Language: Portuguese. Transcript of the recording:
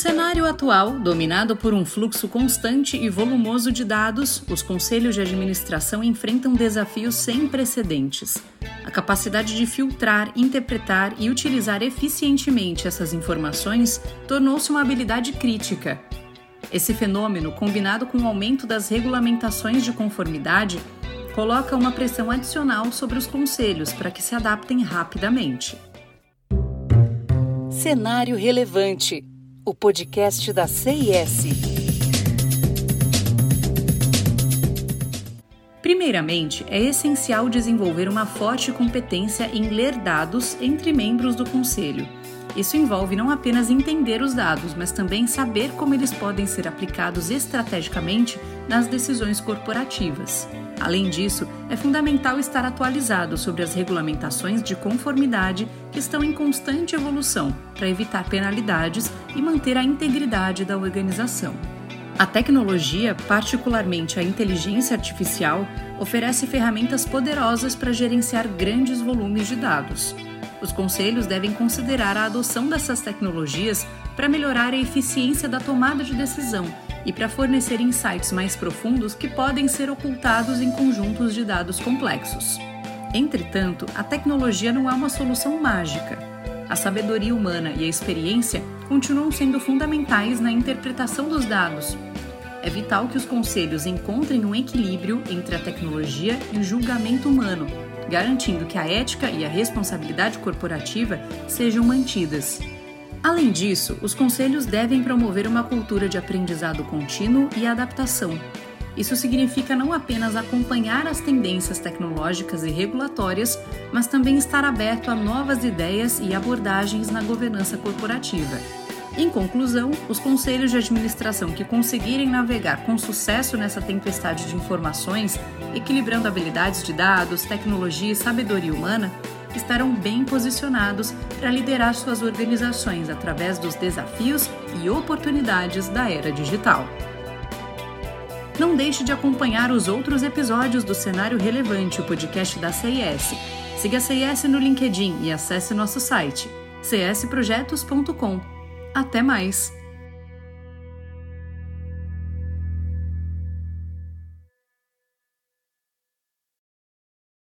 cenário atual, dominado por um fluxo constante e volumoso de dados, os conselhos de administração enfrentam desafios sem precedentes. A capacidade de filtrar, interpretar e utilizar eficientemente essas informações tornou-se uma habilidade crítica. Esse fenômeno, combinado com o aumento das regulamentações de conformidade, coloca uma pressão adicional sobre os conselhos para que se adaptem rapidamente. Cenário Relevante o podcast da CIS. Primeiramente, é essencial desenvolver uma forte competência em ler dados entre membros do conselho. Isso envolve não apenas entender os dados, mas também saber como eles podem ser aplicados estrategicamente nas decisões corporativas. Além disso, é fundamental estar atualizado sobre as regulamentações de conformidade que estão em constante evolução para evitar penalidades e manter a integridade da organização. A tecnologia, particularmente a inteligência artificial, oferece ferramentas poderosas para gerenciar grandes volumes de dados. Os conselhos devem considerar a adoção dessas tecnologias para melhorar a eficiência da tomada de decisão e para fornecer insights mais profundos que podem ser ocultados em conjuntos de dados complexos. Entretanto, a tecnologia não é uma solução mágica. A sabedoria humana e a experiência continuam sendo fundamentais na interpretação dos dados. É vital que os conselhos encontrem um equilíbrio entre a tecnologia e o julgamento humano, garantindo que a ética e a responsabilidade corporativa sejam mantidas. Além disso, os conselhos devem promover uma cultura de aprendizado contínuo e adaptação. Isso significa não apenas acompanhar as tendências tecnológicas e regulatórias, mas também estar aberto a novas ideias e abordagens na governança corporativa. Em conclusão, os conselhos de administração que conseguirem navegar com sucesso nessa tempestade de informações, equilibrando habilidades de dados, tecnologia e sabedoria humana, estarão bem posicionados para liderar suas organizações através dos desafios e oportunidades da era digital. Não deixe de acompanhar os outros episódios do Cenário Relevante, o podcast da CIS. Siga a CIS no LinkedIn e acesse nosso site csprojetos.com. Até mais!